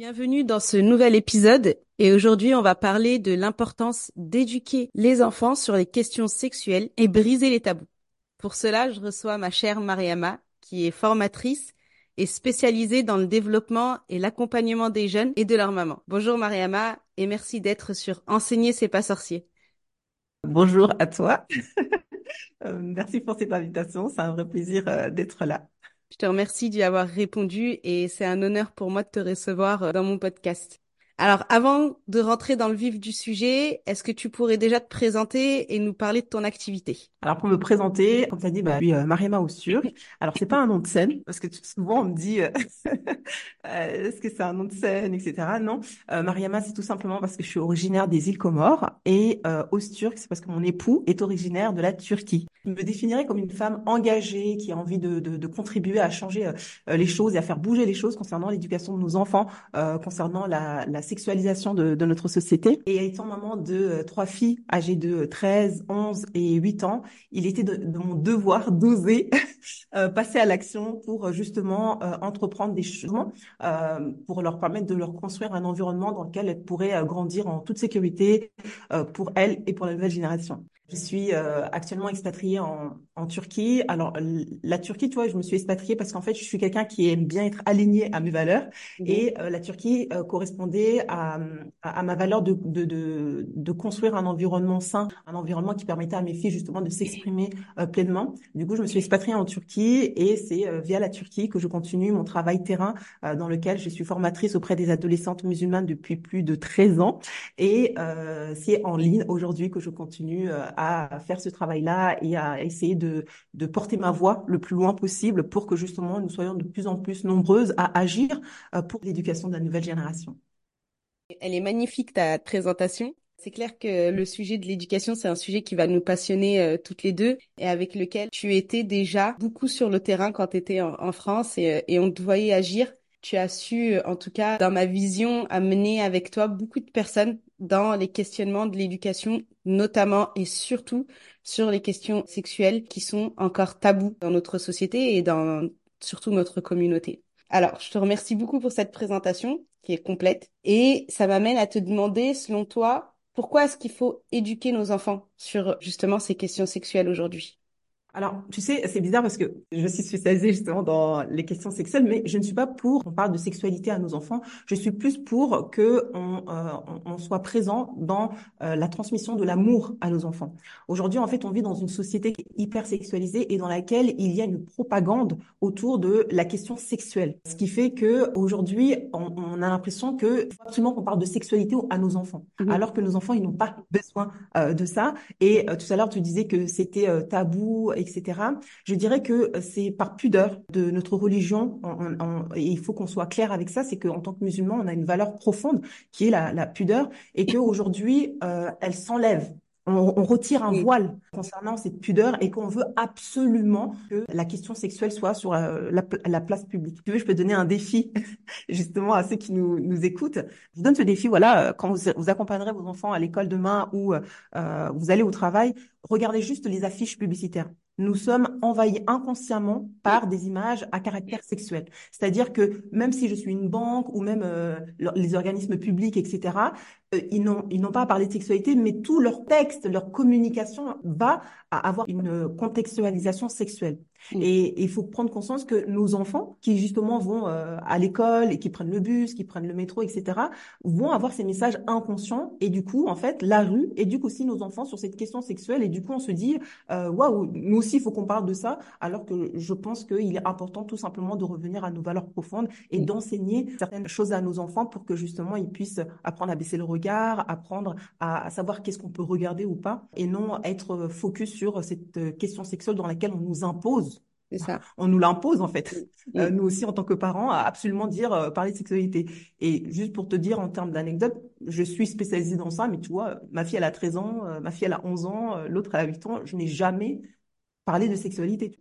Bienvenue dans ce nouvel épisode et aujourd'hui on va parler de l'importance d'éduquer les enfants sur les questions sexuelles et briser les tabous. Pour cela, je reçois ma chère Mariama qui est formatrice et spécialisée dans le développement et l'accompagnement des jeunes et de leurs mamans. Bonjour Mariama et merci d'être sur Enseigner c'est pas sorcier. Bonjour à toi. Euh, merci pour cette invitation, c'est un vrai plaisir euh, d'être là. Je te remercie d'y avoir répondu et c'est un honneur pour moi de te recevoir euh, dans mon podcast. Alors, avant de rentrer dans le vif du sujet, est-ce que tu pourrais déjà te présenter et nous parler de ton activité? Alors, pour me présenter, comme tu dit, bah, je suis euh, Mariama Oussur. Alors, c'est pas un nom de scène, parce que souvent on me dit, euh, euh, est-ce que c'est un nom de scène, etc. Non, euh, Mariama, c'est tout simplement parce que je suis originaire des îles Comores et euh, Osturk, c'est parce que mon époux est originaire de la Turquie. Je me définirais comme une femme engagée qui a envie de, de, de contribuer à changer euh, les choses et à faire bouger les choses concernant l'éducation de nos enfants, concernant la, la sexualisation de, de, notre société. Et étant maman de trois filles âgées de 13, 11 et 8 ans, il était de, mon devoir d'oser euh, passer à l'action pour euh, justement entreprendre des changements pour leur permettre de leur construire un environnement dans lequel elles pourraient grandir en toute sécurité pour elles et pour la nouvelle génération. Je suis euh, actuellement expatriée en, en, Turquie. Alors la Turquie, tu vois, je me suis expatriée parce qu'en fait, je suis quelqu'un qui aime bien être aligné à mes valeurs mmh. et euh, la Turquie euh, correspondait à, à, à, ma valeur de, de, de, de, construire un environnement sain, un environnement qui permettait à mes filles justement de s'exprimer euh, pleinement. Du coup, je me suis expatriée en Turquie et c'est euh, via la Turquie que je continue mon travail terrain dans lequel je suis formatrice auprès des adolescentes musulmanes depuis plus de 13 ans et c'est en ligne aujourd'hui que je continue à faire ce travail-là et à essayer de, porter ma voix le plus loin possible pour que justement nous soyons de plus en plus nombreuses à agir euh, pour l'éducation de la nouvelle génération. Elle est magnifique ta présentation. C'est clair que le sujet de l'éducation, c'est un sujet qui va nous passionner euh, toutes les deux et avec lequel tu étais déjà beaucoup sur le terrain quand tu étais en, France euh, et on te voyait agir tu as su, en tout cas, dans ma vision, amener avec toi beaucoup de personnes dans les questionnements de l'éducation, notamment et surtout sur les questions sexuelles qui sont encore tabous dans notre société et dans surtout notre communauté. Alors, je te remercie beaucoup pour cette présentation qui est complète et ça m'amène à te demander, selon toi, pourquoi est-ce qu'il faut éduquer nos enfants sur justement ces questions sexuelles aujourd'hui? Alors, tu sais, c'est bizarre parce que je suis spécialisée justement dans les questions sexuelles, mais je ne suis pas pour qu'on parle de sexualité à nos enfants. Je suis plus pour que on, euh, on soit présent dans euh, la transmission de l'amour à nos enfants. Aujourd'hui, en fait, on vit dans une société hyper sexualisée et dans laquelle il y a une propagande autour de la question sexuelle, ce qui fait que aujourd'hui, on, on, a l'impression que faut absolument qu'on parle de sexualité à nos enfants, mmh. alors que nos enfants ils n'ont pas besoin euh, de ça. Et euh, tout à l'heure, tu disais que c'était tabou etc. Je dirais que c'est par pudeur de notre religion, on, on, et il faut qu'on soit clair avec ça, c'est qu'en tant que musulman, on a une valeur profonde qui est la, la pudeur, et qu'aujourd'hui, euh, elle s'enlève on, on, retire un voile concernant cette pudeur et qu'on veut absolument que la question sexuelle soit sur la, la, la place publique. tu veux, je peux donner un défi justement à ceux qui nous, nous écoutent. Je vous donne ce défi, voilà, quand vous, vous accompagnerez vos enfants à l'école demain ou euh, vous allez au travail, regardez juste les affiches publicitaires nous sommes envahis inconsciemment par des images à caractère sexuel. C'est-à-dire que même si je suis une banque ou même euh, les organismes publics, etc., ils n'ont ils n'ont pas à parler de sexualité, mais tout leur texte, leur communication va avoir une contextualisation sexuelle. Mm. Et il faut prendre conscience que nos enfants, qui justement vont euh, à l'école et qui prennent le bus, qui prennent le métro, etc., vont avoir ces messages inconscients. Et du coup, en fait, la rue éduque aussi nos enfants sur cette question sexuelle. Et du coup, on se dit, euh, waouh, nous aussi, il faut qu'on parle de ça. Alors que je pense qu'il est important tout simplement de revenir à nos valeurs profondes et mm. d'enseigner certaines choses à nos enfants pour que justement ils puissent apprendre à baisser le regard, apprendre à, à savoir qu'est-ce qu'on peut regarder ou pas, et non être focus sur cette question sexuelle dans laquelle on nous impose ça. On nous l'impose en fait. Mm. Euh, nous aussi en tant que parents, à absolument dire euh, parler de sexualité. Et juste pour te dire en termes d'anecdote, je suis spécialisée dans ça, mais tu vois, ma fille elle a 13 ans, euh, ma fille elle a 11 ans, l'autre elle a 8 ans. Je n'ai jamais parlé de sexualité.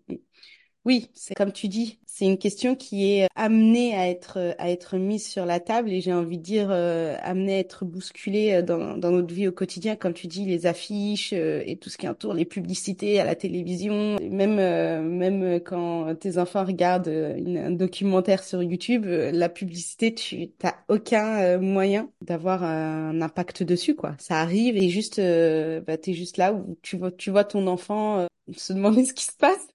Oui, c'est comme tu dis, c'est une question qui est amenée à être à être mise sur la table et j'ai envie de dire euh, amenée à être bousculée euh, dans, dans notre vie au quotidien, comme tu dis, les affiches euh, et tout ce qui entoure les publicités à la télévision, même même quand tes enfants regardent un documentaire sur YouTube, la publicité, tu t'as aucun moyen d'avoir un impact dessus quoi. Ça arrive et juste bah t'es juste là où tu vois tu vois ton enfant se demander ce qui se passe.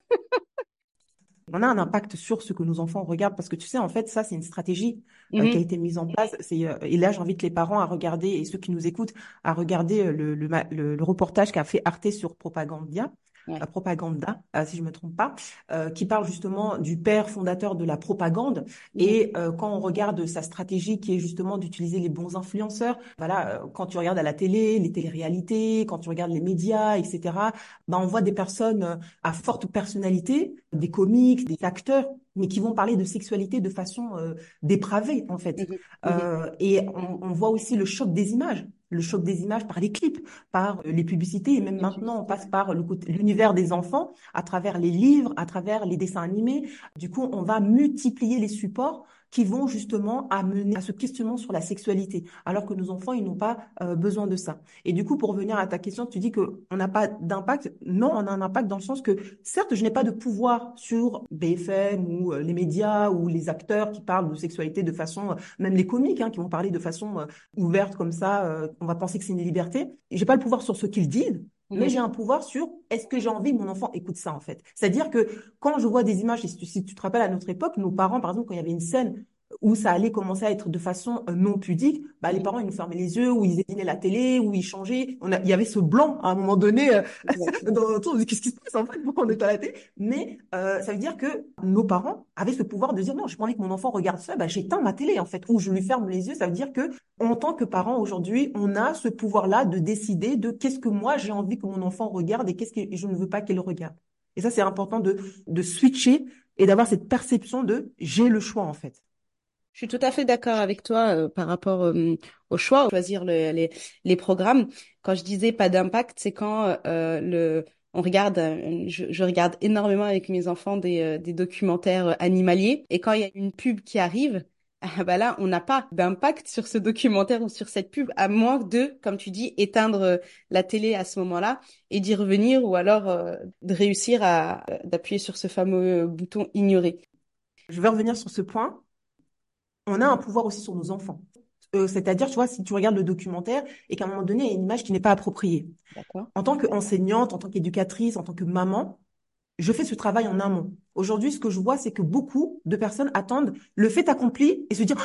On a un impact sur ce que nos enfants regardent parce que tu sais en fait ça c'est une stratégie euh, qui a mhm. été mise en place c'est euh, et là j'invite les parents à regarder et ceux qui nous écoutent à regarder euh, le, le, le reportage qu'a fait Arte sur Propagandia la propaganda, euh, si je me trompe pas, euh, qui parle justement du père fondateur de la propagande. Et euh, quand on regarde sa stratégie, qui est justement d'utiliser les bons influenceurs, voilà, quand tu regardes à la télé, les téléréalités, quand tu regardes les médias, etc., ben on voit des personnes à forte personnalité, des comiques, des acteurs, mais qui vont parler de sexualité de façon dépravée en fait. et on, on voit aussi le choc des images le choc des images par les clips, par euh, les publicités, et même maintenant on passe par l'univers des enfants, à travers les livres, à travers les dessins animés. Du coup, on va multiplier les supports qui vont justement amener à ce questionnement sur la sexualité, alors que nos enfants, ils n'ont pas euh, besoin de ça. Et du coup, pour revenir à ta question, tu dis qu'on n'a pas d'impact. Non, on a un impact dans le sens que, certes, je n'ai pas de pouvoir sur BFM ou euh, les médias ou les acteurs qui parlent de sexualité de façon, euh, même les comiques hein, qui vont parler de façon ouverte comme ça, on va penser que c'est une liberté. J'ai pas le pouvoir sur ce qu'ils disent, mais j'ai un pouvoir sur est-ce que j'ai envie que mon enfant écoute ça en fait. C'est-à-dire que quand je vois des images, si tu, si tu te rappelles à notre époque, nos parents, par exemple, quand il y avait une scène où ça allait commencer à être de façon euh, non pudique, bah, les parents, ils nous fermaient les yeux, ou ils éteignaient la télé, ou ils changeaient. On a, il y avait ce blanc à un moment donné euh, dans qu'est-ce qui se passe en fait, pourquoi on est à la télé Mais euh, ça veut dire que nos parents avaient ce pouvoir de dire non, j'ai pas envie que mon enfant regarde ça, bah, j'éteins ma télé en fait, ou je lui ferme les yeux. Ça veut dire que en tant que parent aujourd'hui, on a ce pouvoir-là de décider de qu'est-ce que moi j'ai envie que mon enfant regarde et qu'est-ce que je ne veux pas qu'il regarde. Et ça, c'est important de, de switcher et d'avoir cette perception de j'ai le choix en fait. Je suis tout à fait d'accord avec toi euh, par rapport euh, au choix, choisir les, les programmes. Quand je disais pas d'impact, c'est quand euh, le on regarde, je, je, regarde énormément avec mes enfants des, des documentaires animaliers et quand il y a une pub qui arrive, ah bah là on n'a pas d'impact sur ce documentaire ou sur cette pub à moins de, comme tu dis, éteindre la télé à ce moment-là et d'y revenir ou alors de réussir à d'appuyer sur ce fameux bouton ignorer. Je vais revenir sur ce point on a un pouvoir aussi sur nos enfants. Euh, c'est-à-dire, tu vois, si tu regardes le documentaire et qu'à un moment donné, il y a une image qui n'est pas appropriée. En tant qu'enseignante, en tant qu'éducatrice, en tant que maman, je fais ce travail en amont. Aujourd'hui, ce que je vois, c'est que beaucoup de personnes attendent le fait accompli et se dire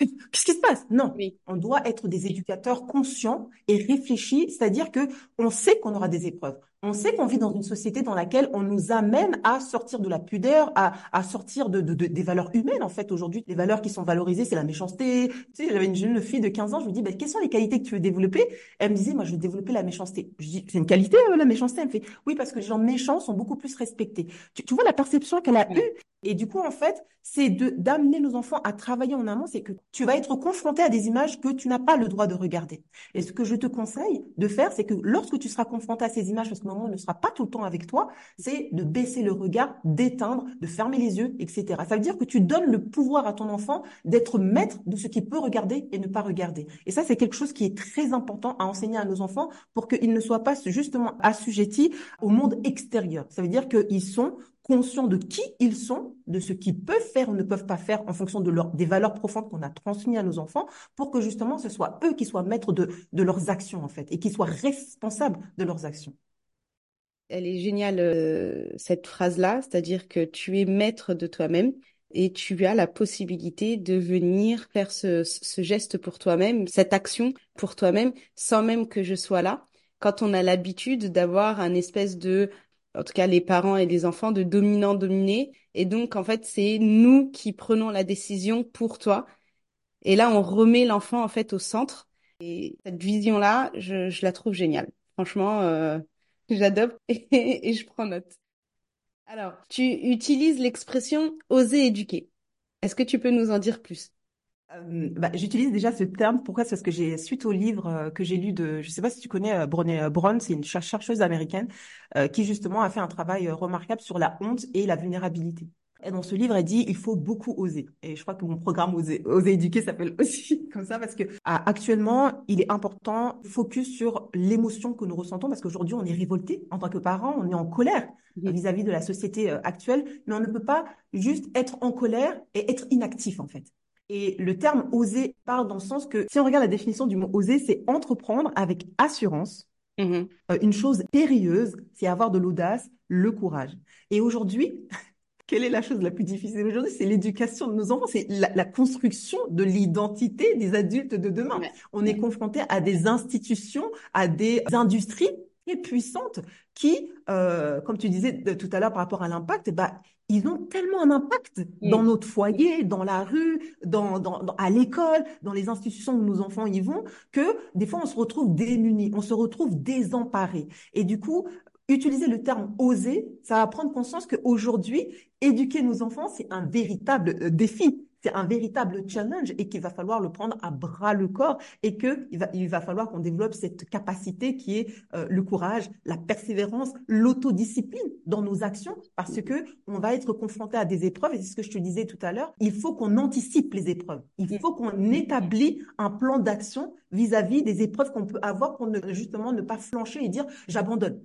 Qu'est-ce qui se passe? Non, on doit être des éducateurs conscients et réfléchis, c'est-à-dire que on sait qu'on aura des épreuves. On sait qu'on vit dans une société dans laquelle on nous amène à sortir de la pudeur, à, à sortir de, de, des valeurs humaines. En fait, aujourd'hui, les valeurs qui sont valorisées, c'est la méchanceté. Tu sais, j'avais une jeune fille de 15 ans, je lui dis, ben, quelles sont les qualités que tu veux développer? Elle me disait, moi, je veux développer la méchanceté. Je dis, c'est une qualité, euh, la méchanceté? Elle me fait, oui, parce que les gens méchants sont beaucoup plus respectés. Tu, tu vois la perception qu'elle a eue? Et du coup, en fait, c'est d'amener nos enfants à travailler en amont, c'est que tu vas être confronté à des images que tu n'as pas le droit de regarder. Et ce que je te conseille de faire, c'est que lorsque tu seras confronté à ces images, parce que moment ne sera pas tout le temps avec toi, c'est de baisser le regard, d'éteindre, de fermer les yeux, etc. Ça veut dire que tu donnes le pouvoir à ton enfant d'être maître de ce qu'il peut regarder et ne pas regarder. Et ça, c'est quelque chose qui est très important à enseigner à nos enfants pour qu'ils ne soient pas justement assujettis au monde extérieur. Ça veut dire qu'ils sont conscients de qui ils sont, de ce qu'ils peuvent faire ou ne peuvent pas faire en fonction de leur, des valeurs profondes qu'on a transmises à nos enfants, pour que justement ce soit eux qui soient maîtres de, de leurs actions en fait et qui soient responsables de leurs actions. Elle est géniale, euh, cette phrase-là, c'est-à-dire que tu es maître de toi-même et tu as la possibilité de venir faire ce, ce geste pour toi-même, cette action pour toi-même, sans même que je sois là. Quand on a l'habitude d'avoir un espèce de, en tout cas les parents et les enfants, de dominant-dominé, et donc en fait c'est nous qui prenons la décision pour toi. Et là on remet l'enfant en fait au centre. Et cette vision-là, je, je la trouve géniale. Franchement, euh, j'adopte et je prends note. Alors, tu utilises l'expression oser éduquer. Est-ce que tu peux nous en dire plus? Euh, bah, J'utilise déjà ce terme. Pourquoi? C'est parce que j'ai suite au livre euh, que j'ai lu de, je sais pas si tu connais euh, Brené euh, Brown, c'est une chercheuse américaine euh, qui justement a fait un travail remarquable sur la honte et la vulnérabilité. Et dans ce livre, elle dit il faut beaucoup oser. Et je crois que mon programme Oser, oser éduquer s'appelle aussi comme ça parce que actuellement, il est important focus sur l'émotion que nous ressentons parce qu'aujourd'hui, on est révolté en tant que parents, on est en colère vis-à-vis de la société actuelle, mais on ne peut pas juste être en colère et être inactif en fait. Et le terme oser parle dans le sens que si on regarde la définition du mot oser, c'est entreprendre avec assurance. Mmh euh, une chose périlleuse, c'est avoir de l'audace, le courage. Et aujourd'hui, quelle est la chose la plus difficile aujourd'hui? C'est l'éducation de nos enfants, c'est la, construction de l'identité des adultes de demain. On est confronté à des institutions, à des industries très puissantes qui, euh, comme tu disais tout à l'heure par rapport à l'impact, bah, ils ont tellement un impact dans notre foyer, dans la rue, dans, dans, à l'école, dans les institutions où nos enfants y vont, que des fois on se retrouve démunis, on se retrouve désemparés. Et du coup, utiliser le terme oser, ça va prendre conscience qu'aujourd'hui, éduquer nos enfants, c'est un véritable euh, défi. C'est un véritable challenge et qu'il va falloir le prendre à bras le corps et que il va, il va falloir qu'on développe cette capacité qui est euh, le courage, la persévérance, l'autodiscipline dans nos actions parce que on va être confronté à des épreuves et c'est ce que je te disais tout à l'heure. Il faut qu'on anticipe les épreuves. Il faut qu'on établit un plan d'action vis-à-vis des épreuves qu'on peut avoir pour ne, justement ne pas flancher et dire j'abandonne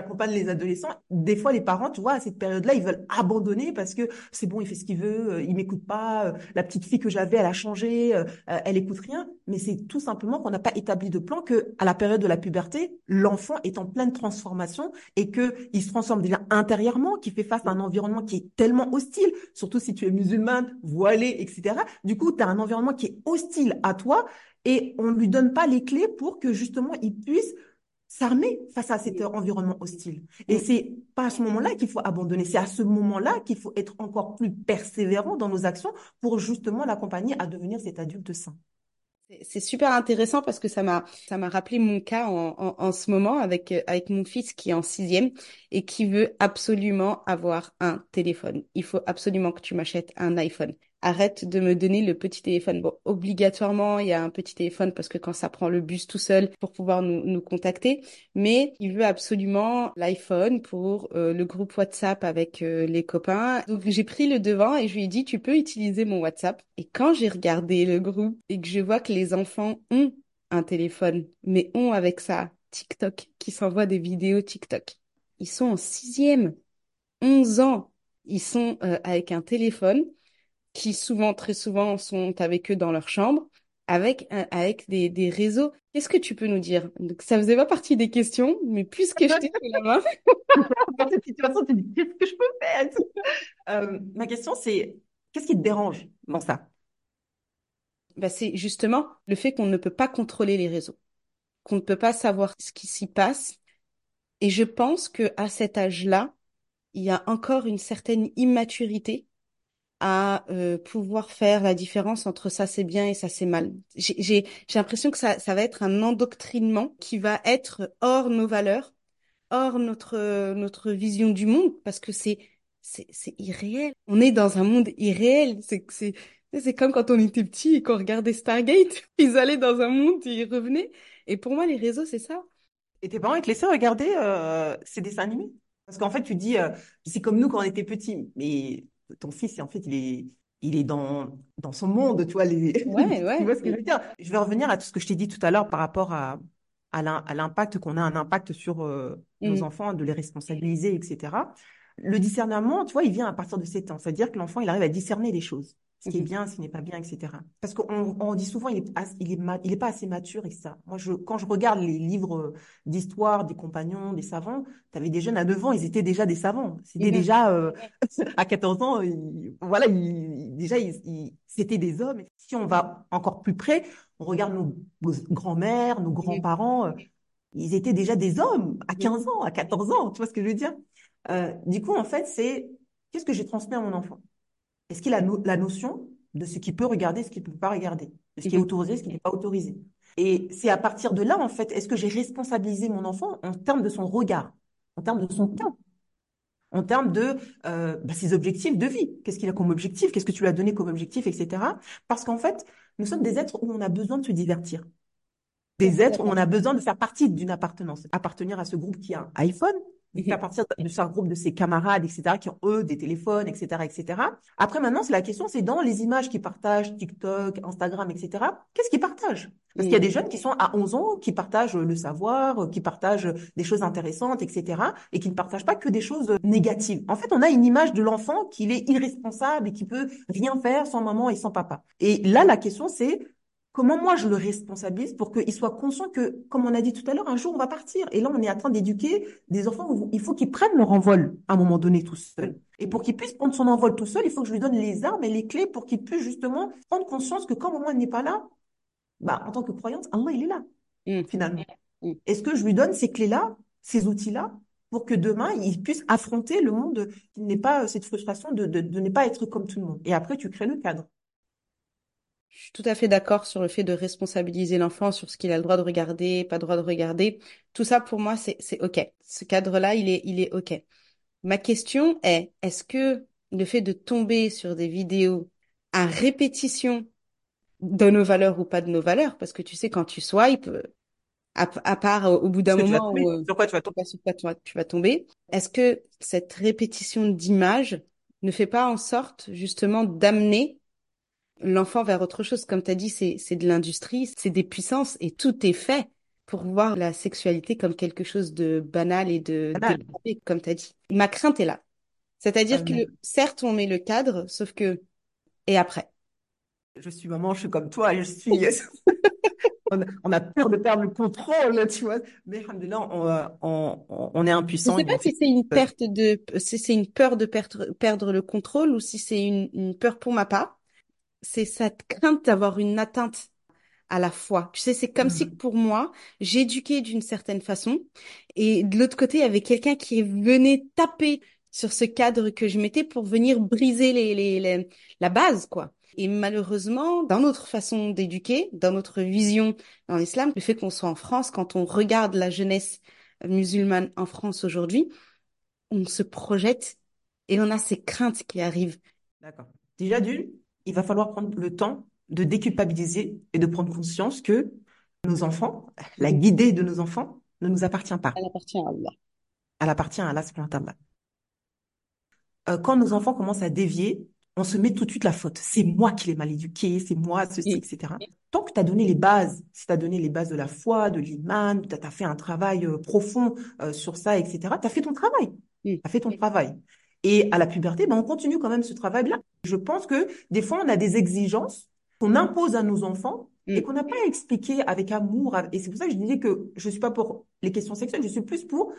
j'accompagne les adolescents. Des fois, les parents, tu vois, à cette période-là, ils veulent abandonner parce que c'est bon, il fait ce qu'il veut, euh, il m'écoute pas. Euh, la petite fille que j'avais, elle a changé, euh, elle écoute rien. Mais c'est tout simplement qu'on n'a pas établi de plan que à la période de la puberté, l'enfant est en pleine transformation et que il se transforme déjà intérieurement, qui fait face à un environnement qui est tellement hostile, surtout si tu es musulmane, voilée, etc. Du coup, tu as un environnement qui est hostile à toi et on lui donne pas les clés pour que justement il puisse s'armer face à cet environnement hostile. Et c'est pas à ce moment-là qu'il faut abandonner, c'est à ce moment-là qu'il faut être encore plus persévérant dans nos actions pour justement l'accompagner à devenir cet adulte sain. C'est super intéressant parce que ça m'a ça m'a rappelé mon cas en, en, en, ce moment avec avec mon fils qui est en sixième et qui veut absolument avoir un téléphone. Il faut absolument que tu m'achètes un iPhone arrête de me donner le petit téléphone. Bon, obligatoirement, il y a un petit téléphone parce que quand ça prend le bus tout seul pour pouvoir nous, nous contacter, mais il veut absolument l'iPhone pour euh, le groupe WhatsApp avec euh, les copains. Donc j'ai pris le devant et je lui ai dit, tu peux utiliser mon WhatsApp. Et quand j'ai regardé le groupe et que je vois que les enfants ont un téléphone, mais ont avec ça TikTok, qui s'envoie des vidéos TikTok. Ils sont en sixième, 11 ans. Ils sont euh, avec un téléphone qui souvent, très souvent, sont avec eux dans leur chambre, avec, avec des, des réseaux. Qu'est-ce que tu peux nous dire? Donc, Ça faisait pas partie des questions, mais puisque je t'ai la main. dans cette situation, tu dis qu'est-ce que je peux faire? Euh, Ma question, c'est qu'est-ce qui te dérange dans ça? Bah, C'est justement le fait qu'on ne peut pas contrôler les réseaux, qu'on ne peut pas savoir ce qui s'y passe. Et je pense que à cet âge-là, il y a encore une certaine immaturité à euh, pouvoir faire la différence entre ça c'est bien et ça c'est mal. J'ai l'impression que ça, ça va être un endoctrinement qui va être hors nos valeurs, hors notre notre vision du monde parce que c'est c'est irréel. On est dans un monde irréel. C'est c'est c'est comme quand on était petit et qu'on regardait Stargate. Ils allaient dans un monde, ils revenaient. Et pour moi, les réseaux, c'est ça. Et tes parents, ils te laissaient regarder euh, ces dessins animés? Parce qu'en fait, tu dis, euh, c'est comme nous quand on était petits. Mais ton fils, en fait, il est, il est dans, dans son monde, tu vois. Les... Ouais, ouais. tu vois ce que je veux dire? Je vais revenir à tout ce que je t'ai dit tout à l'heure par rapport à, à l'impact qu'on a un impact sur euh, nos mm. enfants, de les responsabiliser, etc. Le discernement, tu vois, il vient à partir de 7 ans. C'est-à-dire que l'enfant, il arrive à discerner les choses. Ce qui est Mhm. bien, ce qui n'est pas bien, etc. Parce qu'on on dit souvent, il est, as- il est, ma- il est pas assez mature et ça. Moi, je, quand je regarde les livres d'histoire des compagnons, des savants, tu avais des jeunes à 9 ans, ils étaient déjà des savants. C'était Mhm. déjà, euh, à 14 ans, ils- voilà, ils- déjà, ils, ils- c'était des hommes. Si on va encore plus près, on regarde nos, nos grands-mères, nos grands-parents, euh, ils étaient déjà des hommes à 15 ans, à 14 ans, tu vois ce que je veux dire? Euh, du coup, en fait, c'est qu'est-ce que j'ai transmis à mon enfant? Est-ce qu'il a no- la notion de ce qu'il peut regarder, ce qu'il ne peut pas regarder, de ce qui est Mhm. autorisé, ce qui n'est pas autorisé? Et c'est à partir de là, en fait, est-ce que j'ai responsabilisé mon enfant en termes de son regard, en termes de son temps, en termes de euh, bah, ses objectifs de vie? Qu'est-ce qu'il a comme objectif? Qu'est-ce que tu lui as donné comme objectif, etc. Parce qu'en fait, nous sommes des êtres où on a besoin de se divertir. Des êtres où on a besoin de faire partie d'une appartenance, appartenir à ce groupe qui a un iPhone, de faire partie de ce groupe de ses camarades, etc., qui ont eux des téléphones, etc., etc. Après, maintenant, c'est la question, c'est dans les images qu'ils partagent, TikTok, Instagram, etc. Qu'est-ce qu'ils partagent? Parce qu'il y a des jeunes qui sont à 11 ans, qui partagent le savoir, qui partagent des choses intéressantes, etc., et qui ne partagent pas que des choses négatives. En fait, on a une image de l'enfant qu'il est irresponsable et qui peut rien faire sans maman et sans papa. Et là, la question, c'est Comment moi je le responsabilise pour qu'il soit conscient que, comme on a dit tout à l'heure, un jour on va partir. Et là, on est en train d'éduquer des enfants où il faut qu'ils prennent leur envol à un moment donné tout seul. Et pour qu'ils puissent prendre son envol tout seul, il faut que je lui donne les armes et les clés pour qu'il puisse justement prendre conscience que quand maman n'est pas là, bah, en tant que croyante, Allah, il est là, Mm. finalement. Mm. Est-ce que je lui donne ces clés-là, ces outils-là, pour que demain, il puisse affronter le monde qui n'est pas cette frustration de, de, de ne pas être comme tout le monde? Et après, tu crées le cadre. Je suis tout à fait d'accord sur le fait de responsabiliser l'enfant sur ce qu'il a le droit de regarder, pas le droit de regarder. Tout ça, pour moi, c'est, c'est OK. Ce cadre-là, il est, il est OK. Ma question est, est-ce que le fait de tomber sur des vidéos à répétition de nos valeurs ou pas de nos valeurs, parce que tu sais, quand tu swipes, euh, à, à part au bout d'un tu moment où euh, Sur quoi tu vas tu tomber? sais pas sur quoi tu vas, tu vas tomber, est-ce que cette répétition d'images ne fait pas en sorte justement d'amener l'enfant vers autre chose? Comme tu as dit, c'est, de l'industrie, c'est des puissances et tout est fait pour voir la sexualité comme quelque chose de banal et de Banal. comme tu as dit. Ma crainte est là. C'est-à-dire que certes, on met le cadre, sauf que et après. Je suis maman, je suis comme toi, je suis. on, a, on a peur de perdre le contrôle, tu vois. Mais alhamdoulilah, on, euh, on, on, est Je impuissant. sais et pas si c'est une perte de, si c'est une peur de perdre, perdre le contrôle ou si c'est une, une peur pour ma part. C'est cette crainte d'avoir une atteinte à la foi. Tu sais, c'est comme si Mhm. pour moi, j'éduquais d'une certaine façon et de l'autre côté, il y avait quelqu'un qui venait taper sur ce cadre que je mettais pour venir briser les, les, les- la base, quoi. Et malheureusement, dans notre façon d'éduquer, dans notre vision dans l'islam, le fait qu'on soit en France, quand on regarde la jeunesse musulmane en France aujourd'hui, on se projette et on a ces craintes qui arrivent. D'accord. Déjà d'une, il va falloir prendre le temps de déculpabiliser et de prendre conscience que nos enfants, la guidée de nos enfants, ne nous appartient pas. Elle appartient à Allah. Elle appartient à Allah. Euh, quand nos enfants commencent à dévier, on se met tout de suite la faute. C'est moi qui l'ai mal éduqué, c'est moi, ceci, etc. Tant que tu as donné les bases, si tu as donné les bases de la foi, de l'iman, tu as fait un travail euh, profond euh, sur ça, etc., tu as fait ton travail. Mm. Tu as fait ton travail. Et à la puberté, ben, on continue quand même ce travail-là. Je pense que des fois, on a des exigences qu'on impose à nos enfants et Mm. qu'on n'a pas expliqué avec amour. Et c'est pour ça que je disais que je suis pas pour les questions sexuelles, je suis plus pour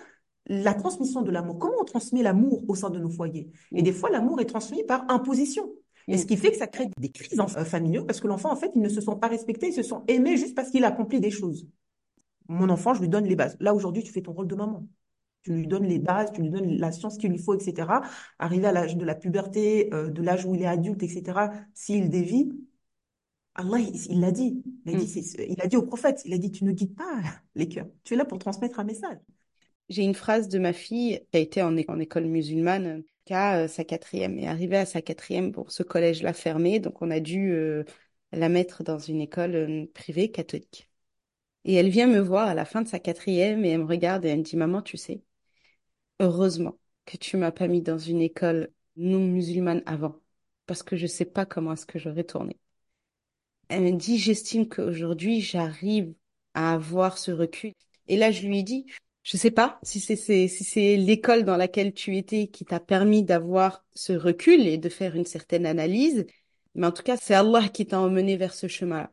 la transmission de l'amour. Comment on transmet l'amour au sein de nos foyers? Et Mm. des fois, l'amour est transmis par imposition. Et Mm. ce qui fait que ça crée des crises euh, familiaux parce que l'enfant, en fait, ils ne se sont pas respectés, ils se sont aimés juste parce qu'il a accompli des choses. Mon enfant, je lui donne les bases. Là, aujourd'hui, tu fais ton rôle de maman. Tu lui donnes les bases, tu lui donnes la science qu'il lui faut, etc. Arrivé à l'âge de la puberté, euh, de l'âge où il est adulte, etc., s'il dévie, Allah, il l'a dit. Il a dit, Mm. il a dit au prophète, il a dit, tu ne guides pas les cœurs. Tu es là pour transmettre un message. J'ai une phrase de ma fille qui a été en, école musulmane, qui a euh, sa quatrième, et arrivée à sa quatrième, bon, ce collège-là fermé, donc on a dû euh, la mettre dans une école privée catholique. Et elle vient me voir à la fin de sa quatrième et elle me regarde et elle me dit, Maman, tu sais, heureusement que tu m'as pas mis dans une école non musulmane avant, parce que je sais pas comment est-ce que j'aurais tourné. Elle me dit, j'estime qu'aujourd'hui, j'arrive à avoir ce recul. Et là, je lui ai dit, je sais pas si c'est l'école dans laquelle tu étais qui t'a permis d'avoir ce recul et de faire une certaine analyse, Mais en tout cas, c'est Allah qui t'a emmené vers ce chemin-là.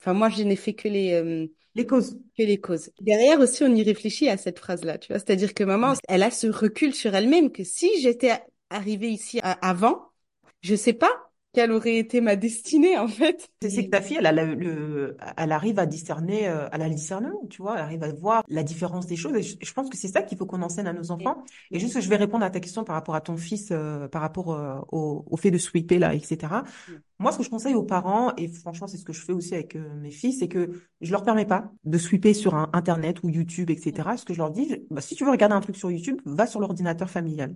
Enfin, moi, je n'ai fait que les, euh, Les causes. que les causes. Derrière aussi, on y réfléchit à cette phrase-là, tu vois. C'est-à-dire que maman, elle a ce recul sur elle-même que si j'étais arrivée ici a- avant, je sais pas quelle aurait été ma destinée, en fait. C'est que ta fille, elle, a le, le- elle arrive à discerner, euh, elle a le discernement, tu vois, elle arrive à voir la différence des choses. Et je, je pense que c'est ça qu'il faut qu'on enseigne à nos enfants. Et juste, je vais répondre à ta question par rapport à ton fils, euh, par rapport euh, au, au fait de sweeper là, etc. Mm. Moi, ce que je conseille aux parents, et franchement, c'est ce que je fais aussi avec euh, mes fils, c'est que je leur permets pas de sweeper sur un Internet ou YouTube, etc. Ce que je leur dis, bah, si tu veux regarder un truc sur YouTube, va sur l'ordinateur familial.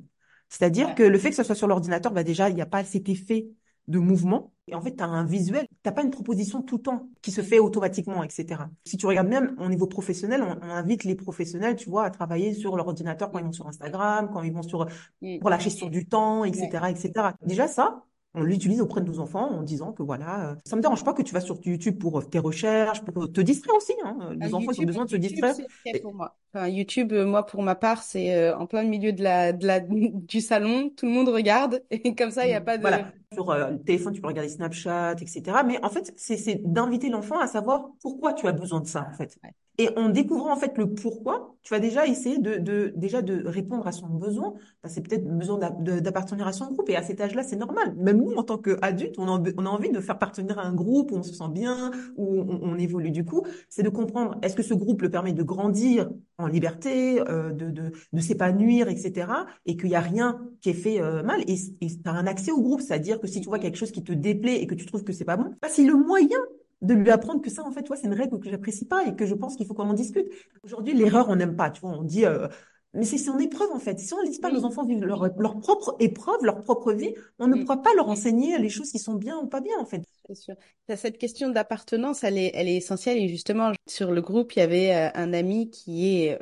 C'est-à-dire Ouais. que le fait que ça soit sur l'ordinateur, bah déjà, il n'y a pas cet effet de mouvement. Et en fait, tu as un visuel, t'as pas une proposition tout le temps qui se fait automatiquement, etc. Si tu regardes même au niveau professionnel, on, on invite les professionnels, tu vois, à travailler sur leur ordinateur quand ils vont sur Instagram, quand ils vont sur Mm. pour la gestion du temps, etc., etc. Déjà ça, on l'utilise auprès de nos enfants en disant que voilà, euh, ça me dérange pas que tu vas sur YouTube pour euh, tes recherches, pour te distraire aussi. Hein. Ah, Nos enfants, ont besoin de se distraire. c'est ok pour moi. Enfin, YouTube, euh, moi, pour ma part, c'est euh, en plein milieu de la, de la, du salon, tout le monde regarde, et comme ça, il n'y a pas de... Voilà. Sur euh, le téléphone, tu peux regarder Snapchat, etc. Mais en fait, c'est c'est d'inviter l'enfant à savoir pourquoi tu as besoin de ça, en fait. Ouais. Et en découvrant en fait le pourquoi, tu vas déjà essayer de, de déjà de répondre à son besoin. C'est peut-être besoin d'appartenir à son groupe. Et à cet âge-là, c'est normal. Même nous, en tant qu'adultes, on on a envie de faire partenir à un groupe où on se sent bien, où on, on évolue. Du coup, c'est de comprendre est-ce que ce groupe le permet de grandir en liberté, euh, de, de, de s'épanouir, etc. Et qu'il n'y a rien qui est fait euh, mal. Et tu as un accès au groupe, c'est-à-dire que si tu vois quelque chose qui te déplaît et que tu trouves que c'est pas bon, bah, c'est le moyen de lui apprendre que ça, en fait, toi, c'est une règle que j'apprécie pas et que je pense qu'il faut qu'on en discute. Aujourd'hui, l'erreur, on n'aime pas, tu vois, on dit, euh, mais c'est son épreuve, en fait. Si on ne laisse pas nos enfants vivre leur, leur propre épreuve, leur propre vie, on ne pourra pas leur enseigner les choses qui sont bien ou pas bien, en fait. C'est sûr. Cette question d'appartenance, elle est, elle est essentielle. Et justement, sur le groupe, il y avait euh, un ami qui est, euh,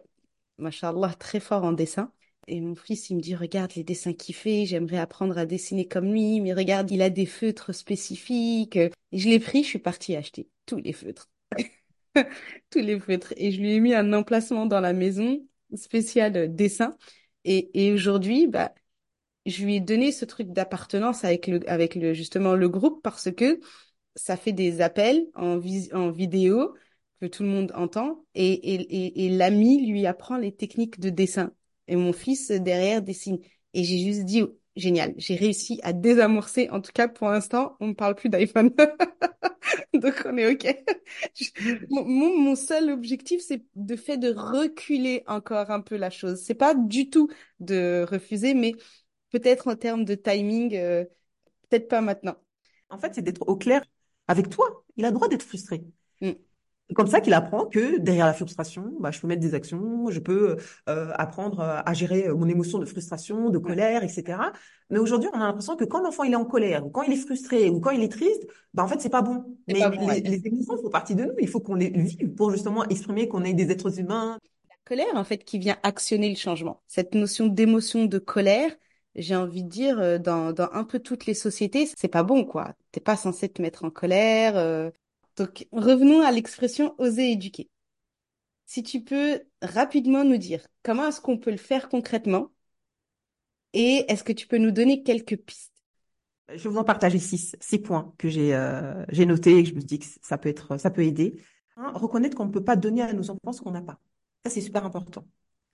machallah, très fort en dessin. Et mon fils, il me dit, regarde les dessins qu'il fait, j'aimerais apprendre à dessiner comme lui, mais regarde, il a des feutres spécifiques. Et je l'ai pris, je suis partie acheter tous les feutres. Tous les feutres. Et je lui ai mis un emplacement dans la maison spécial euh, dessin. Et, et aujourd'hui, bah, je lui ai donné ce truc d'appartenance avec le, avec le, justement le groupe parce que ça fait des appels en, vis- en vidéo que tout le monde entend et, et, et, et l'ami lui apprend les techniques de dessin. Et mon fils derrière dessine. Et j'ai juste dit, oh, génial, j'ai réussi à désamorcer. En tout cas, pour l'instant, on ne parle plus d'iPhone. Donc on est OK. Je- Mon, mon mon seul objectif, c'est de fait de reculer encore un peu la chose. C'est pas du tout de refuser, mais peut-être en termes de timing, euh, peut-être pas maintenant. En fait, c'est d'être au clair avec toi. Il a le droit d'être frustré. Mm. Comme ça qu'il apprend que derrière la frustration, bah, je peux mettre des actions, je peux euh, apprendre à gérer mon émotion de frustration, de colère, etc. Mais aujourd'hui, on a l'impression que quand l'enfant il est en colère, ou quand il est frustré, ou quand il est triste, bah, en fait, c'est pas bon. Mais pas bon, ouais. les émotions font partie de nous. Il faut qu'on les vive pour justement exprimer qu'on est des êtres humains. La colère, en fait, qui vient actionner le changement. Cette notion d'émotion, de colère, j'ai envie de dire, euh, dans, dans un peu toutes les sociétés, c'est pas bon, quoi. T'es pas censé te mettre en colère. euh. Donc, revenons à l'expression oser éduquer. Si tu peux rapidement nous dire comment est-ce qu'on peut le faire concrètement et est-ce que tu peux nous donner quelques pistes? Je vais vous en partager six, six points que j'ai euh, notés et que je me dis que ça peut aider. Reconnaître qu'on ne peut pas donner à nos enfants ce qu'on n'a pas. Ça, c'est super important.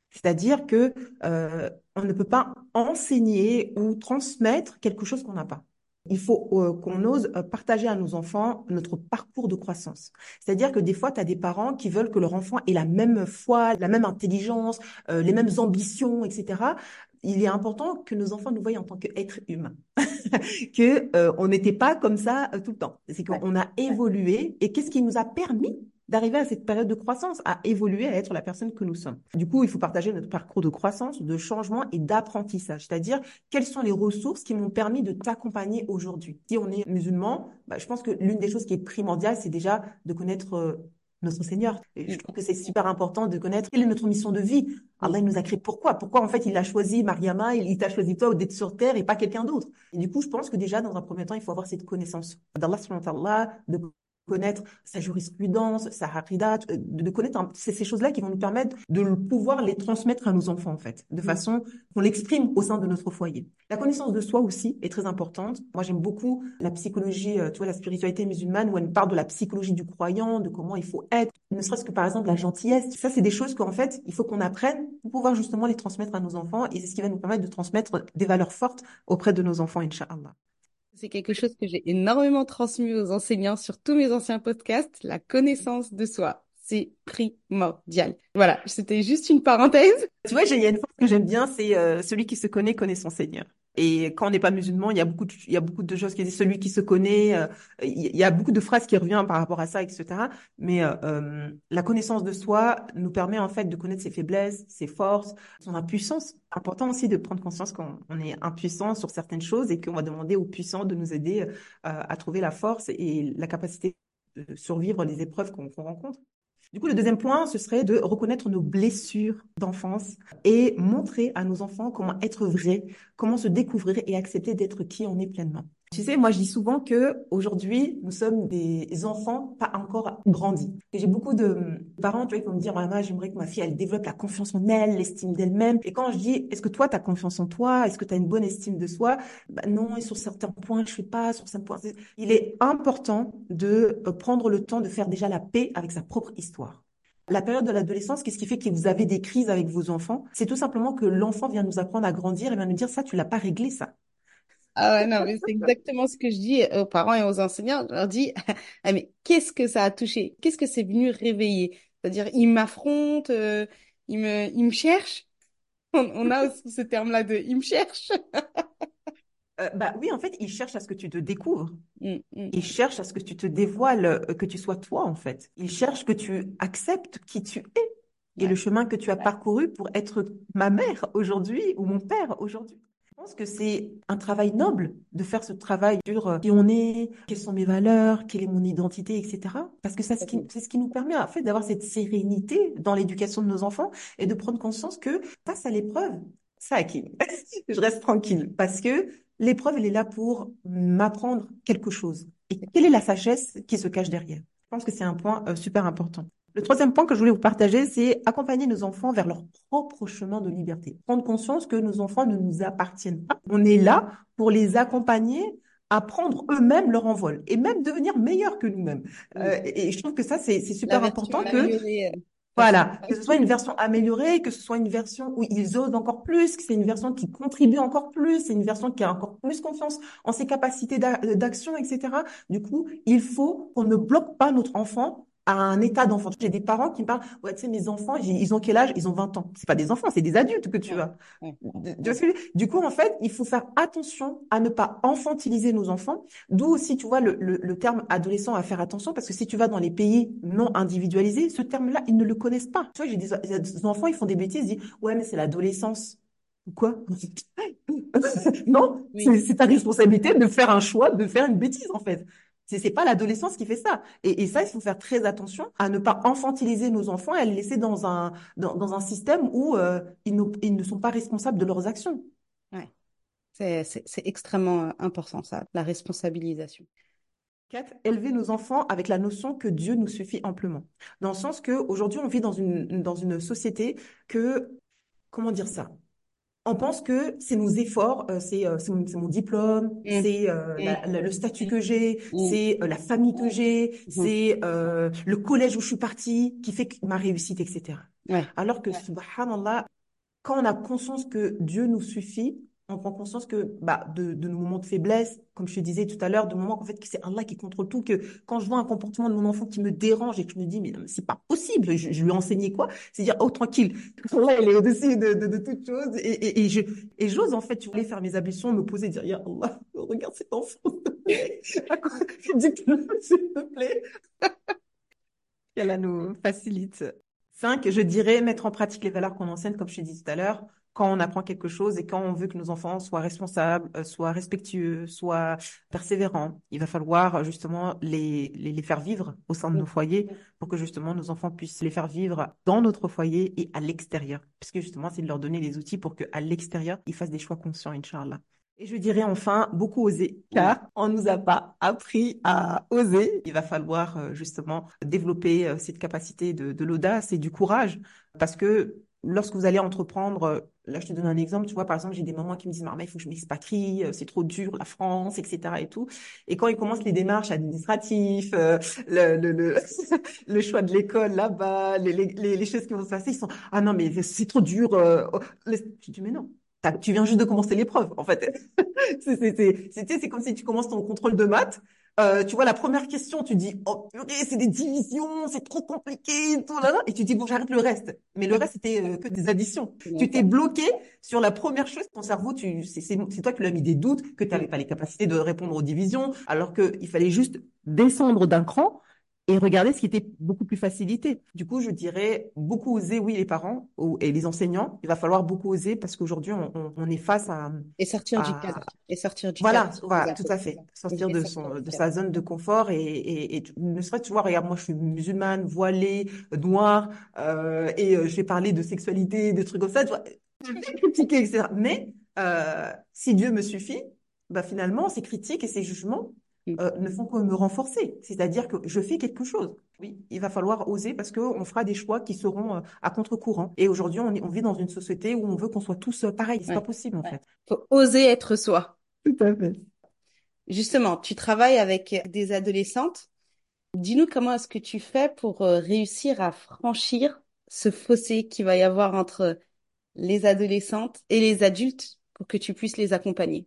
C'est-à-dire que euh, on ne peut pas enseigner ou transmettre quelque chose qu'on n'a pas. Il faut euh, qu'on ose euh, partager à nos enfants notre parcours de croissance. C'est-à-dire que des fois, tu as des parents qui veulent que leur enfant ait la même foi, la même intelligence, euh, les mêmes ambitions, etc. Il est important que nos enfants nous voient en tant qu'êtres humains, que euh, on n'était pas comme ça euh, tout le temps. C'est qu'on a évolué et qu'est-ce qui nous a permis d'arriver à cette période de croissance, à évoluer, à être la personne que nous sommes. Du coup, il faut partager notre parcours de croissance, de changement et d'apprentissage, c'est-à-dire quelles sont les ressources qui m'ont permis de t'accompagner aujourd'hui? Si on est musulman, bah, je pense que l'une des choses qui est primordiale, c'est déjà de connaître euh, notre Seigneur. Et je trouve que c'est super important de connaître quelle est notre mission de vie. Allah il nous a créé pourquoi? Pourquoi en fait il a choisi Mariama, il, il t'a choisi toi d'être sur terre et pas quelqu'un d'autre? Et du coup, je pense que déjà dans un premier temps, il faut avoir cette connaissance d'Allah subhanahu wa ta'ala, de connaître sa jurisprudence, sa haridat, euh, de connaître c'est ces choses-là qui vont nous permettre de pouvoir les transmettre à nos enfants en fait, de mm. façon qu'on l'exprime au sein de notre foyer. La connaissance de soi aussi est très importante. Moi, j'aime beaucoup la psychologie, euh, tu vois, la spiritualité musulmane où elle parle de la psychologie du croyant, de comment il faut être, ne serait-ce que par exemple la gentillesse. Ça, c'est des choses qu'en fait, il faut qu'on apprenne pour pouvoir justement les transmettre à nos enfants et c'est ce qui va nous permettre de transmettre des valeurs fortes auprès de nos enfants, Inch'Allah. C'est quelque chose que j'ai énormément transmis aux enseignants sur tous mes anciens podcasts, la connaissance de soi. C'est primordial. Voilà, c'était juste une parenthèse. Tu vois, il y a une phrase que j'aime bien, c'est euh, celui qui se connaît connaît son Seigneur. Et quand on n'est pas musulman, il y a beaucoup de, choses qui disent celui qui se connaît. Euh, il y a beaucoup de phrases qui reviennent par rapport à ça, etc. Mais euh, euh, la connaissance de soi nous permet en fait de connaître ses faiblesses, ses forces, son impuissance. Important aussi de prendre conscience qu'on est impuissant sur certaines choses et qu'on va demander aux puissants de nous aider à trouver la force et la capacité de survivre les épreuves qu'on rencontre. Du coup, le deuxième point, ce serait de reconnaître nos blessures d'enfance et montrer à nos enfants comment être vrai, comment se découvrir et accepter d'être qui on est pleinement. Tu sais, moi, je dis souvent que aujourd'hui, nous sommes des enfants pas encore grandis. J'ai beaucoup de parents, tu vois, qui vont me dire, maman, j'aimerais que ma fille, elle développe la confiance en elle, l'estime d'elle-même. Et quand je dis, est-ce que toi, tu as confiance en toi? Est-ce que tu as une bonne estime de soi? Bah, non, et sur certains points, je sais pas, sur certains points. Il est important de euh, prendre le temps de faire déjà la paix avec sa propre histoire. La période de l'adolescence, qu'est-ce qui fait que vous avez des crises avec vos enfants? C'est tout simplement que l'enfant vient nous apprendre à grandir et vient nous dire ça, tu l'as pas réglé ça. Ah ouais, non, mais c'est exactement ce que je dis aux parents et aux enseignants. Je leur dis, ah, mais qu'est-ce que ça a touché? Qu'est-ce que c'est venu réveiller? C'est-à-dire, ils m'affrontent, euh, ils me, ils me cherchent. On, a aussi ce terme-là de ils me cherchent. Euh, bah oui, en fait, ils cherchent à ce que tu te découvres. Mmh, mmh. Ils cherchent à ce que tu te dévoiles, euh, que tu sois toi, en fait. Ils cherchent que tu acceptes qui tu es et le chemin que tu as parcouru pour être ma mère aujourd'hui ou mon père aujourd'hui. Je pense que c'est un travail noble de faire ce travail sur euh, qui on est, quelles sont mes valeurs, quelle est mon identité, etc. Parce que c'est ce qui, c'est ce qui nous permet en fait d'avoir cette sérénité dans l'éducation de nos enfants et de prendre conscience que face à l'épreuve, ça qui je reste tranquille parce que l'épreuve elle est là pour m'apprendre quelque chose. Et quelle est la sagesse qui se cache derrière? Je pense que c'est un point euh, super important. Le troisième point que je voulais vous partager, c'est accompagner nos enfants vers leur propre chemin de liberté. Prendre conscience que nos enfants ne nous appartiennent pas. On est là pour les accompagner à prendre eux-mêmes leur envol et même devenir meilleurs que nous-mêmes. Euh, et, je trouve que ça, c'est super important que... Euh, voilà, que ce soit une version améliorée, que ce soit une version où ils osent encore plus, que c'est une version qui contribue encore plus, c'est une version qui a encore plus confiance en ses capacités d'action, etc. Du coup, il faut qu'on ne bloque pas notre enfant à un état d'enfant. J'ai des parents qui me parlent, ouais, tu sais, mes enfants, ils ont quel âge? Ils ont 20 ans. C'est pas des enfants, c'est des adultes que tu as. Du coup, en fait, il faut faire attention à ne pas enfantiliser nos enfants. D'où aussi, tu vois, le, le, terme adolescent à faire attention, parce que si tu vas dans les pays non individualisés, ce terme-là, ils ne le connaissent pas. Tu vois, j'ai des, enfants, ils font des bêtises, ils disent, ouais, mais c'est l'adolescence. Quoi? Non, c'est ta responsabilité de faire un choix, de faire une bêtise, en fait. C'est n'est pas l'adolescence qui fait ça. Et, ça, il faut faire très attention à ne pas infantiliser nos enfants et à les laisser dans un, dans, un système où euh, ils, ne, sont pas responsables de leurs actions. Ouais. C'est extrêmement euh, important, ça, la responsabilisation. Quatre, élever nos enfants avec la notion que Dieu nous suffit amplement. Dans le sens que aujourd'hui on vit dans une, dans une société que, comment dire ça? On pense que c'est nos efforts, euh, c'est euh, mon, diplôme, mm. c'est euh, mm. le statut que j'ai, mm. c'est la famille que j'ai, c'est le collège où je suis partie qui fait ma réussite, etc. Alors que, subhanallah, quand on a conscience que Dieu nous suffit, on prend conscience que bah, de, de, nos moments de faiblesse, comme je te disais tout à l'heure, de moments en fait que c'est Allah qui contrôle tout, que quand je vois un comportement de mon enfant qui me dérange et que je me dis mais c'est pas possible, je, lui ai enseigné quoi? C'est dire oh tranquille, Allah il est au-dessus de, de, de toute chose et, et, et je et j'ose en fait tu voulais faire mes ablutions, me poser, dire ya Allah regarde cet enfant, dis s'il te plaît, qu'elle nous facilite. Cinq, je dirais mettre en pratique les valeurs qu'on enseigne, comme je t'ai dit tout à l'heure, quand on apprend quelque chose et quand on veut que nos enfants soient responsables, euh, soient respectueux, soient persévérants, il va falloir euh, justement les, les, faire vivre au sein de nos foyers pour que justement nos enfants puissent les faire vivre dans notre foyer et à l'extérieur. Puisque justement, c'est de leur donner les outils pour qu'à l'extérieur, ils fassent des choix conscients, Inch'Allah. Et je dirais enfin beaucoup oser, car on nous a pas appris à oser. Il va falloir euh, justement développer cette capacité de, de l'audace et du courage, parce que lorsque vous allez entreprendre, euh, là je te donne un exemple, tu vois, par exemple, j'ai des mamans qui me disent, mais il faut que je m'expatrie, c'est trop dur, la France, etc. et tout. Et quand ils commencent les démarches administratives, le, le, le, le, choix de l'école là-bas, les, les, les, choses qui vont se passer, ils sont, ah non, mais c'est trop dur. Oh, je dis, mais non, tu viens juste de commencer l'épreuve, en fait. c'est comme si tu commences ton contrôle de maths. Euh, tu vois, la première question, tu dis, oh purée, c'est des divisions, c'est trop compliqué, tout là, là. Et tu dis, bon, j'arrête le reste. Mais le reste, c'était euh, que des additions. Tu t'es bloqué sur la première chose. Ton cerveau, tu, c'est toi qui lui as mis des doutes, que tu n'avais pas les capacités de répondre aux divisions, alors qu'il fallait juste descendre d'un cran et regarder ce qui était beaucoup plus facilité. Du coup, je dirais beaucoup oser, oui, les parents et les enseignants. Il va falloir beaucoup oser parce qu'aujourd'hui, on, on, est face à et sortir du cadre et sortir du voilà, Voilà, tout à fait, sortir de son de sa zone de confort et, et, et ne serait-ce tu vois, regarde, moi, je suis musulmane, voilée, noire, euh, et euh, je vais parler de sexualité, des trucs comme ça, tu vois, je vais critiquer, etc. Mais euh, si Dieu me suffit, bah finalement, ces critiques et ces jugements euh, ne font que me renforcer. C'est-à-dire que je fais quelque chose. Oui, il va falloir oser parce qu'on fera des choix qui seront euh, à contre-courant. Et aujourd'hui, on, on, vit dans une société où on veut qu'on soit tous euh, pareils. C'est pas possible, en fait. Faut oser être soi. Tout à fait. Justement, tu travailles avec des adolescentes. Dis-nous comment est-ce que tu fais pour réussir à franchir ce fossé qu'il va y avoir entre les adolescentes et les adultes pour que tu puisses les accompagner?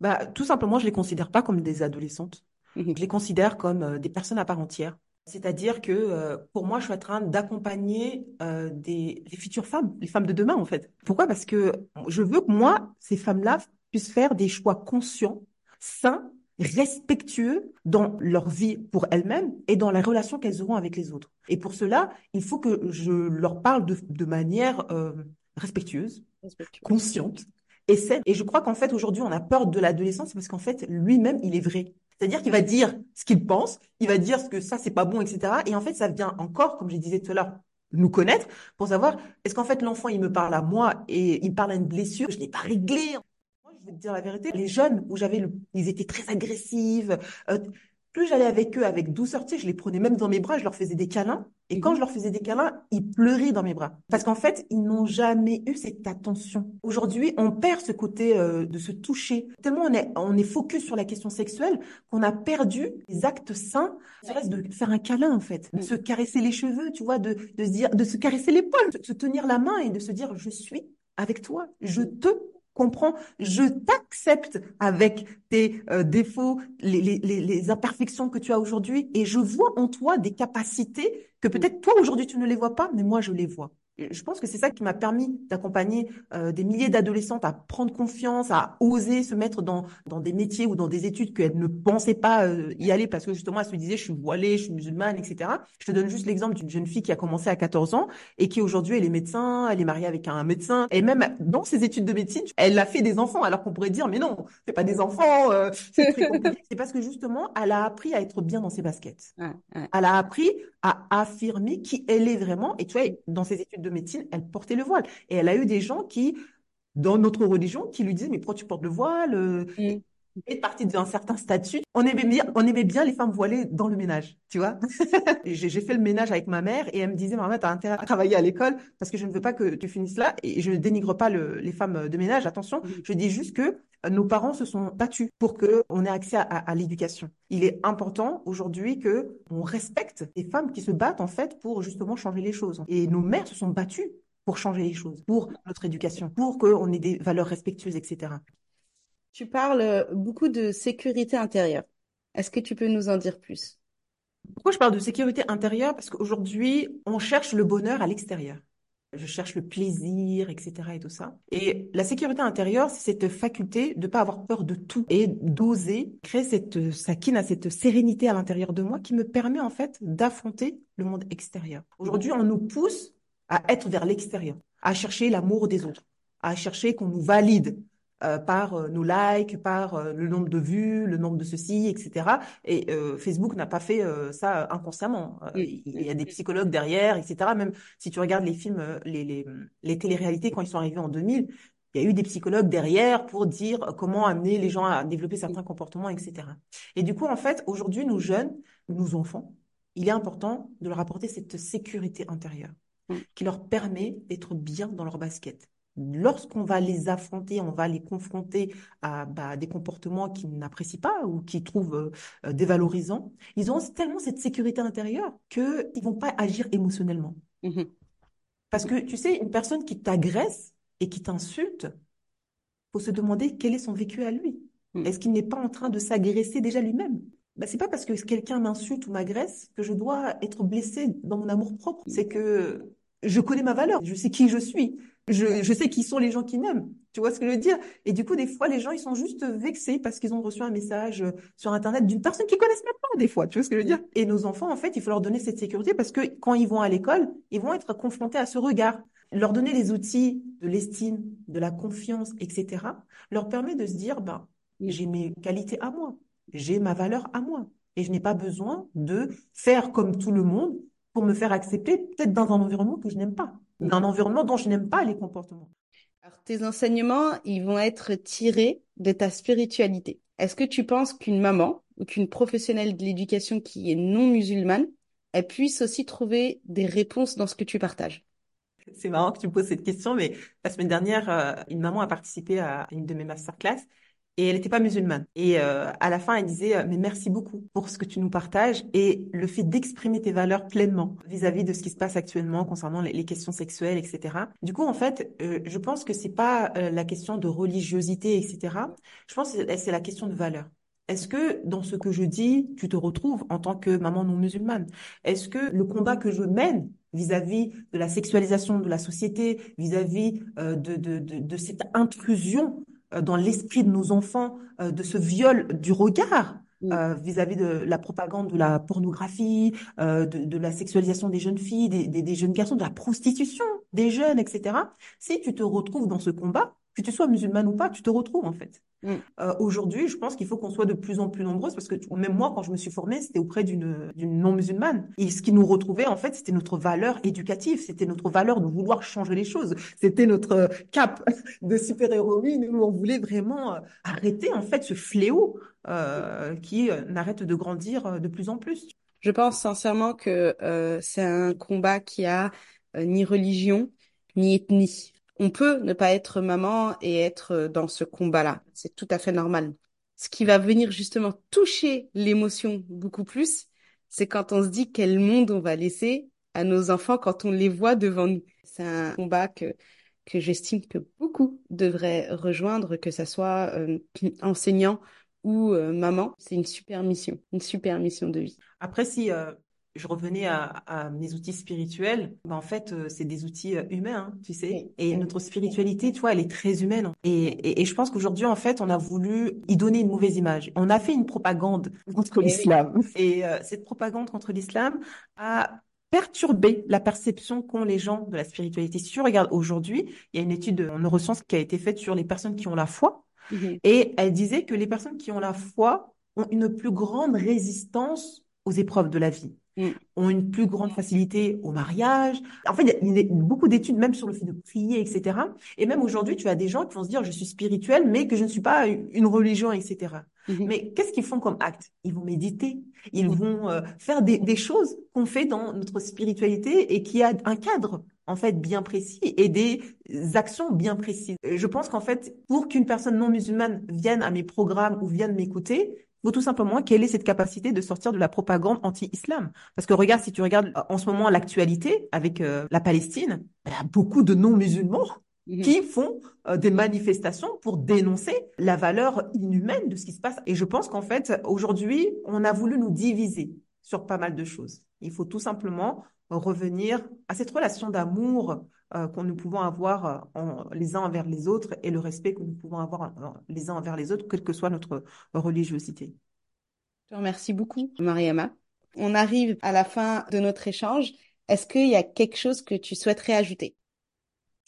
Bah, tout simplement, je les considère pas comme des adolescentes. Mhm. Je les considère comme euh, des personnes à part entière. C'est-à-dire que euh, pour moi, je suis en train d'accompagner euh, des, des, futures femmes, les femmes de demain en fait. Pourquoi? Parce que je veux que moi, ces femmes-là puissent faire des choix conscients, sains, respectueux dans leur vie pour elles-mêmes et dans les relations qu'elles auront avec les autres. Et pour cela, il faut que je leur parle de, de manière euh, respectueuse, consciente, et je crois qu'en fait, aujourd'hui, on a peur de l'adolescence parce qu'en fait, lui-même, il est vrai. C'est-à-dire qu'il va dire ce qu'il pense, il va dire ce que ça, c'est pas bon, etc. Et en fait, ça vient encore, comme je disais tout à l'heure, nous connaître pour savoir est-ce qu'en fait l'enfant il me parle à moi et il parle à une blessure? Je n'ai pas réglé moi je vais te dire la vérité les jeunes où j'avais le... ils étaient très agressifs euh, plus j'allais avec eux avec douceur, tu sais, je les prenais même dans mes bras, je leur faisais des câlins. Et quand mhm. je leur faisais des câlins, ils pleuraient dans mes bras. Parce qu'en fait, ils n'ont jamais eu cette attention. Aujourd'hui, on perd ce côté euh, de se toucher. Tellement on est, on est focus sur la question sexuelle qu'on a perdu les actes sains. Ça reste de faire un câlin, en fait. De mm. se caresser les cheveux, tu vois, de, de se dire, de se caresser l'épaule, de se tenir la main et de se dire, je suis avec toi, je te comprends, je t'accepte avec tes euh, défauts, les, les, les, imperfections que tu as aujourd'hui, et je vois en toi des capacités que peut-être toi aujourd'hui tu ne les vois pas, mais moi je les vois je pense que c'est ça qui m'a permis d'accompagner euh, des milliers d'adolescentes à prendre confiance, à oser se mettre dans, dans des métiers ou dans des études qu'elles ne pensaient pas euh, y aller parce que justement elles se disaient je suis voilée, je suis musulmane, etc. Je te donne juste l'exemple d'une jeune fille qui a commencé à 14 ans et qui aujourd'hui elle est médecin, elle est mariée avec un médecin et même dans ses études de médecine, elle a fait des enfants alors qu'on pourrait dire mais non, c'est pas des enfants, euh, c'est très compliqué. c'est parce que justement elle a appris à être bien dans ses baskets. Elle a appris à affirmer qui elle est vraiment et tu vois dans ses études de médecine, elle portait le voile. Et elle a eu des gens qui, dans notre religion, qui lui disent, mais pourquoi tu portes le voile euh, mm. Et partie d'un certain statut, on aimait bien, on aimait bien les femmes voilées dans le ménage, tu vois. j'ai fait le ménage avec ma mère et elle me disait, maman, t'as intérêt à travailler à l'école parce que je ne veux pas que tu finisses là. Et je ne dénigre pas les femmes de ménage, attention. Je dis juste que nos parents se sont battus pour que on ait accès à, l'éducation. Il est important aujourd'hui que on respecte les femmes qui se battent en fait pour justement changer les choses. Et nos mères se sont battues pour changer les choses, pour notre éducation, pour qu'on ait des valeurs respectueuses, etc. Tu parles beaucoup de sécurité intérieure. Est-ce que tu peux nous en dire plus? Pourquoi je parle de sécurité intérieure? Parce qu'aujourd'hui, on cherche le bonheur à l'extérieur je cherche le plaisir, etc. et tout ça. Et la sécurité intérieure, c'est cette faculté de pas avoir peur de tout et d'oser créer cette sakina, cette sérénité à l'intérieur de moi qui me permet en fait d'affronter le monde extérieur. Aujourd'hui, on nous pousse à être vers l'extérieur, à chercher l'amour des autres, à chercher qu'on nous valide, euh, par euh, nos likes, par euh, le nombre de vues, le nombre de ceci, etc. Et Facebook n'a pas fait ça inconsciemment. il y a des psychologues derrière, etc. Même si tu regardes les films, les, les, les téléréalités quand ils sont arrivés en 2000, Il y a eu des psychologues derrière pour dire comment amener les gens à développer certains comportements, etc. Et du coup, en fait, aujourd'hui, nos jeunes, nos enfants, il est important de leur apporter cette sécurité intérieure qui leur permet d'être bien dans leur basket. Lorsqu'on va les affronter, on va les confronter à bah, des comportements qu'ils n'apprécient pas ou qu'ils trouvent euh, dévalorisants, ils ont tellement cette sécurité intérieure qu'ils ne vont pas agir émotionnellement. Mhm. Parce que, tu sais, une personne qui t'agresse et qui t'insulte, faut se demander quel est son vécu à lui. Mm. Est-ce qu'il n'est pas en train de s'agresser déjà lui-même? Bah, c'est pas parce que quelqu'un m'insulte ou m'agresse que je dois être blessée dans mon amour propre. C'est que je connais ma valeur, je sais qui je suis, je, je sais qui sont les gens qui m'aiment. Tu vois ce que je veux dire? Et du coup, des fois, les gens, ils sont juste vexés parce qu'ils ont reçu un message euh, sur Internet d'une personne qu'ils connaissent même pas, des fois. Tu vois ce que je veux dire? Et nos enfants, en fait, il faut leur donner cette sécurité parce que quand ils vont à l'école, ils vont être confrontés à ce regard. Leur donner les outils de l'estime, de la confiance, etc., leur permet de se dire, ben, j'ai mes qualités à moi, j'ai ma valeur à moi. Et je n'ai pas besoin de faire comme tout le monde pour me faire accepter, peut-être dans un environnement que je n'aime pas, d'un environnement dont je n'aime pas les comportements. Alors, tes enseignements, ils vont être tirés de ta spiritualité. Est-ce que tu penses qu'une maman ou qu'une professionnelle de l'éducation qui est non musulmane, elle puisse aussi trouver des réponses dans ce que tu partages? C'est marrant que tu me poses cette question, mais la semaine dernière, euh, une maman a participé à une de mes masterclass et elle n'était pas musulmane. Et euh, à la fin, elle disait, euh, mais merci beaucoup pour ce que tu nous partages et le fait d'exprimer tes valeurs pleinement vis-à-vis de ce qui se passe actuellement concernant les, questions sexuelles, etc. Du coup, en fait, euh, je pense que c'est pas euh, la question de religiosité, etc. Je pense que c'est la question de valeur. Est-ce que dans ce que je dis, tu te retrouves en tant que maman non musulmane? Est-ce que le combat que je mène vis-à-vis de la sexualisation de la société, vis-à-vis euh, de, de, de, cette intrusion dans l'esprit de nos enfants, euh, de ce viol du regard Mm. euh, vis-à-vis de la propagande de la pornographie, euh, de, de la sexualisation des jeunes filles, des, des, des jeunes garçons, de la prostitution des jeunes, etc. Si tu te retrouves dans ce combat, que tu sois musulmane ou pas, tu te retrouves en fait. Mm. Euh, aujourd'hui, je pense qu'il faut qu'on soit de plus en plus nombreuses parce que même moi, quand je me suis formée, c'était auprès d'une non-musulmane. Et ce qui nous retrouvait, en fait, c'était notre valeur éducative, c'était notre valeur de vouloir changer les choses, c'était notre cap de super-héroïne où on voulait vraiment euh, arrêter, en fait, ce fléau euh, qui euh, n'arrête de grandir euh, de plus en plus. Je pense sincèrement que euh, c'est un combat qui a ni religion ni ethnie. On peut ne pas être maman et être euh, dans ce combat-là. C'est tout à fait normal. Ce qui va venir justement toucher l'émotion beaucoup plus, c'est quand on se dit quel monde on va laisser à nos enfants quand on les voit devant nous. C'est un combat que que j'estime que beaucoup devraient rejoindre, que ça soit euh, enseignant ou euh, maman. C'est une super mission, une super mission de vie. Après, si euh, je revenais à, à mes outils spirituels, ben en fait, euh, c'est des outils euh, humains, hein, tu sais. Et notre spiritualité, tu vois, elle est très humaine. Et, et, et je pense qu'aujourd'hui, en fait, on a voulu y donner une mauvaise image. On a fait une propagande contre l'islam. Et euh, cette propagande contre l'islam a perturbé la perception qu'ont les gens de la spiritualité. Si tu regardes aujourd'hui, il y a une étude en neurosciences qui a été faite sur les personnes qui ont la foi. Mhm. Et elle disait que les personnes qui ont la foi ont une plus grande résistance aux épreuves de la vie, Mm. ont une plus grande facilité au mariage. En fait, il y a- beaucoup d'études même sur le fait de prier, etc. Et même aujourd'hui, tu as des gens qui vont se dire, je suis spirituel, mais que je ne suis pas une religion, etc. Mhm. Mais qu'est-ce qu'ils font comme acte? Ils vont méditer, ils Mm. vont euh, faire des, des choses qu'on fait dans notre spiritualité et qui a un cadre, en fait, bien précis et des actions bien précises. Je pense qu'en fait, pour qu'une personne non musulmane vienne à mes programmes ou vienne m'écouter, faut tout simplement qu'elle ait cette capacité de sortir de la propagande anti-islam. Parce que regarde, si tu regardes en ce moment l'actualité avec euh, la Palestine, il y a beaucoup de non-musulmans Mhm. qui font euh, des manifestations pour dénoncer la valeur inhumaine de ce qui se passe. Et je pense qu'en fait, aujourd'hui, on a voulu nous diviser sur pas mal de choses. Il faut tout simplement revenir à cette relation d'amour euh, que nous pouvons avoir euh, en- les uns envers les autres et le respect que nous pouvons avoir euh, les uns envers les autres, quelle que soit notre religiosité. Je te remercie beaucoup, Mariama. On arrive à la fin de notre échange. Est-ce qu'il y a quelque chose que tu souhaiterais ajouter?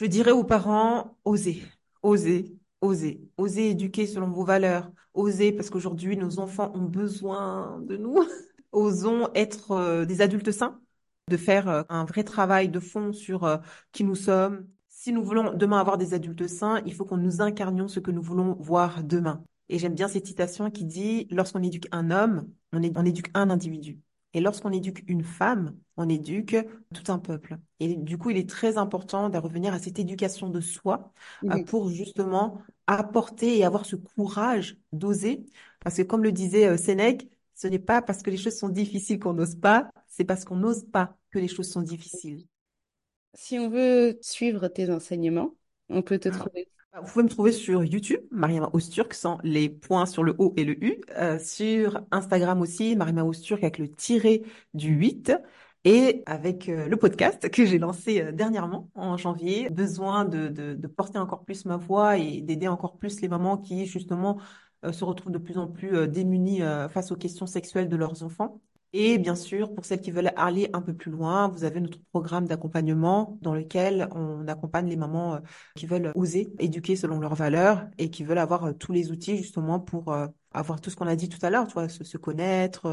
Je dirais aux parents, osez, osez, osez, osez éduquer selon vos valeurs, osez parce qu'aujourd'hui nos enfants ont besoin de nous. Osons être euh, des adultes sains, de faire euh, un vrai travail de fond sur euh, qui nous sommes. si nous voulons demain avoir des adultes sains, il faut qu'on nous incarnions ce que nous voulons voir demain. Et j'aime bien cette citation qui dit, lorsqu'on éduque un homme, on, on éduque un individu. Et lorsqu'on éduque une femme, on éduque tout un peuple. Et du coup, il est très important de revenir à cette éducation de soi euh, pour justement apporter et avoir ce courage d'oser. Parce que comme le disait Sénèque, ce n'est pas parce que les choses sont difficiles qu'on n'ose pas, c'est parce qu'on n'ose pas que les choses sont difficiles. Si on veut suivre tes enseignements, on peut te trouver vous pouvez me trouver sur YouTube, Mariama Osturk, sans les points sur le O et le U. Euh, sur Instagram aussi, Mariama Osturk avec le tiré du 8. Et avec euh, le podcast que j'ai lancé euh, dernièrement en janvier, besoin de, de, de, porter encore plus ma voix et d'aider encore plus les mamans qui justement se retrouvent de plus en plus démunies face aux questions sexuelles de leurs enfants. Et bien sûr, pour celles qui veulent aller un peu plus loin, vous avez notre programme d'accompagnement dans lequel on accompagne les mamans euh, qui veulent oser éduquer selon leurs valeurs et qui veulent avoir euh, tous les outils justement pour euh, avoir tout ce qu'on a dit tout à l'heure, tu vois, se, connaître,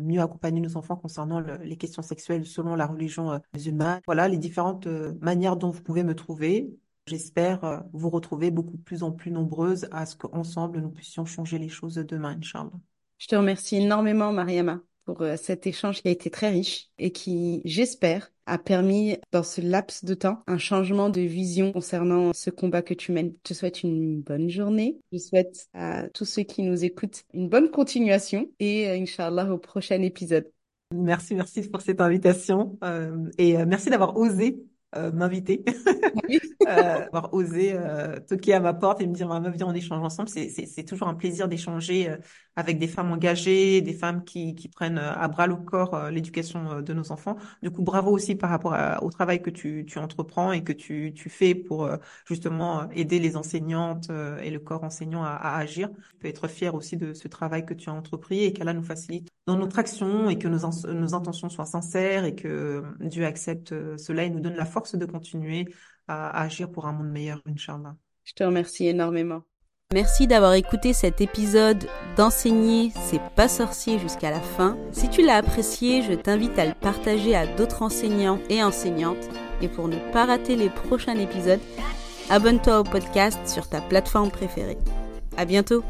mieux accompagner nos enfants concernant les questions sexuelles selon la religion musulmane. Voilà les différentes manières dont vous pouvez me trouver. J'espère vous retrouver beaucoup plus en plus nombreuses à ce qu'ensemble nous puissions changer les choses demain, Inch'Allah. Je te remercie énormément, Mariama pour euh, cet échange qui a été très riche et qui, j'espère, a permis dans ce laps de temps un changement de vision concernant ce combat que tu mènes. Je te souhaite une bonne journée. Je souhaite à tous ceux qui nous écoutent une bonne continuation et euh, Inch'Allah au prochain épisode. Merci, merci pour cette invitation euh, et merci d'avoir osé euh, m'inviter, euh, avoir osé euh, toquer à ma porte et me dire, meuf, viens, on échange ensemble. C'est toujours un plaisir d'échanger euh, avec des femmes engagées, des femmes qui, qui prennent à bras le corps l'éducation de nos enfants. Du coup, bravo aussi par rapport au travail que tu, tu entreprends et que tu, tu fais pour justement aider les enseignantes et le corps enseignant à, à agir. Tu peux être fier aussi de ce travail que tu as entrepris et qu'Allah nous facilite dans notre action et que nos, intentions soient sincères et que Dieu accepte cela et nous donne la force de continuer à, agir pour un monde meilleur, Inch'Allah. Je te remercie énormément. Merci d'avoir écouté cet épisode d'enseigner c'est pas sorcier jusqu'à la fin. Si tu l'as apprécié, je t'invite à le partager à d'autres enseignants et enseignantes. Et pour ne pas rater les prochains épisodes, abonne-toi au podcast sur ta plateforme préférée. À bientôt!